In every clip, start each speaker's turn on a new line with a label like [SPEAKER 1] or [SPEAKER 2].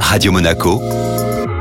[SPEAKER 1] Radio Monaco,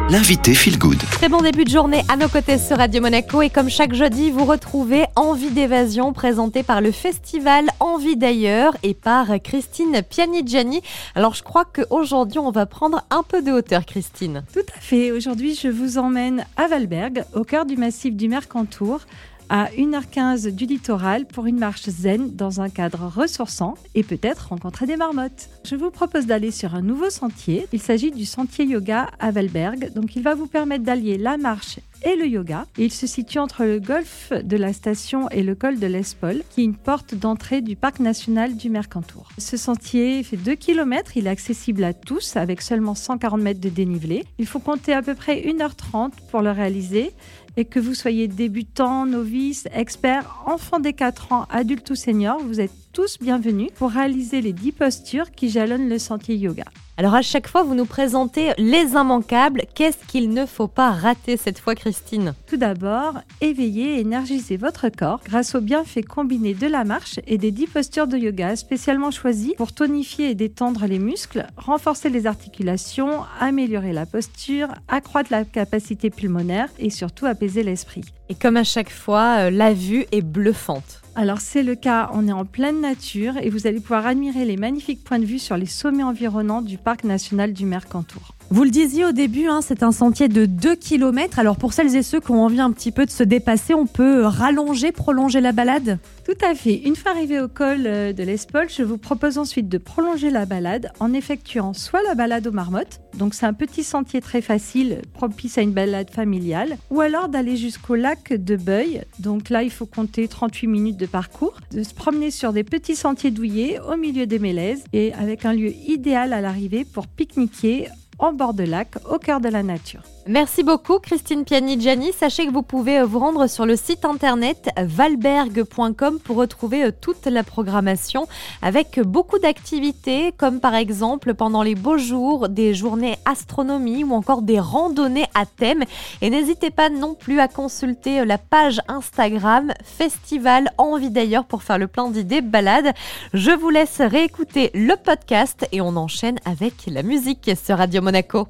[SPEAKER 1] l'invité Feel Good.
[SPEAKER 2] Très bon début de journée à nos côtés sur Radio Monaco et comme chaque jeudi, vous retrouvez Envie d'évasion présenté par le festival Envie d'ailleurs et par Christine Pianigiani. Alors je crois qu'aujourd'hui on va prendre un peu de hauteur Christine.
[SPEAKER 3] Tout à fait, aujourd'hui je vous emmène à Valberg, au cœur du massif du Mercantour à 1h15 du littoral pour une marche zen dans un cadre ressourçant et peut-être rencontrer des marmottes. Je vous propose d'aller sur un nouveau sentier. Il s'agit du sentier yoga à Valberg. Donc il va vous permettre d'allier la marche et le yoga. il se situe entre le golfe de la station et le col de l'Espol, qui est une porte d'entrée du parc national du Mercantour. Ce sentier fait 2 km, il est accessible à tous avec seulement 140 mètres de dénivelé. Il faut compter à peu près 1h30 pour le réaliser et que vous soyez débutant, novice, expert, enfant des 4 ans, adulte ou senior, vous êtes tous bienvenus pour réaliser les 10 postures qui jalonnent le sentier yoga.
[SPEAKER 2] Alors à chaque fois, vous nous présentez les immanquables. Qu'est-ce qu'il ne faut pas rater cette fois, Christine?
[SPEAKER 3] Tout d'abord, éveillez et énergisez votre corps grâce au bienfait combiné de la marche et des 10 postures de yoga spécialement choisies pour tonifier et détendre les muscles, renforcer les articulations, améliorer la posture, accroître la capacité pulmonaire et surtout apaiser l'esprit.
[SPEAKER 2] Et comme à chaque fois, euh, la vue est bluffante.
[SPEAKER 3] Alors c'est le cas, on est en pleine nature et vous allez pouvoir admirer les magnifiques points de vue sur les sommets environnants du parc national du Mercantour.
[SPEAKER 2] Vous le disiez au début, hein, c'est un sentier de 2 km. Alors pour celles et ceux qui ont envie un petit peu de se dépasser, on peut rallonger, prolonger la balade
[SPEAKER 3] Tout à fait. Une fois arrivé au col euh, de l'Espol, je vous propose ensuite de prolonger la balade en effectuant soit la balade aux marmottes, donc c'est un petit sentier très facile, propice à une balade familiale, ou alors d'aller jusqu'au lac de Beuil. Donc là, il faut compter 38 minutes de parcours, de se promener sur des petits sentiers douillés au milieu des mélèzes et avec un lieu idéal à l'arrivée pour pique-niquer en bord de lac, au cœur de la nature.
[SPEAKER 2] Merci beaucoup Christine Pianigiani. Sachez que vous pouvez euh, vous rendre sur le site internet valberg.com pour retrouver euh, toute la programmation avec beaucoup d'activités comme par exemple pendant les beaux jours des journées astronomie ou encore des randonnées à thème. Et n'hésitez pas non plus à consulter euh, la page Instagram Festival Envie d'ailleurs pour faire le plein d'idées balades. Je vous laisse réécouter le podcast et on enchaîne avec la musique sur Radio Monaco.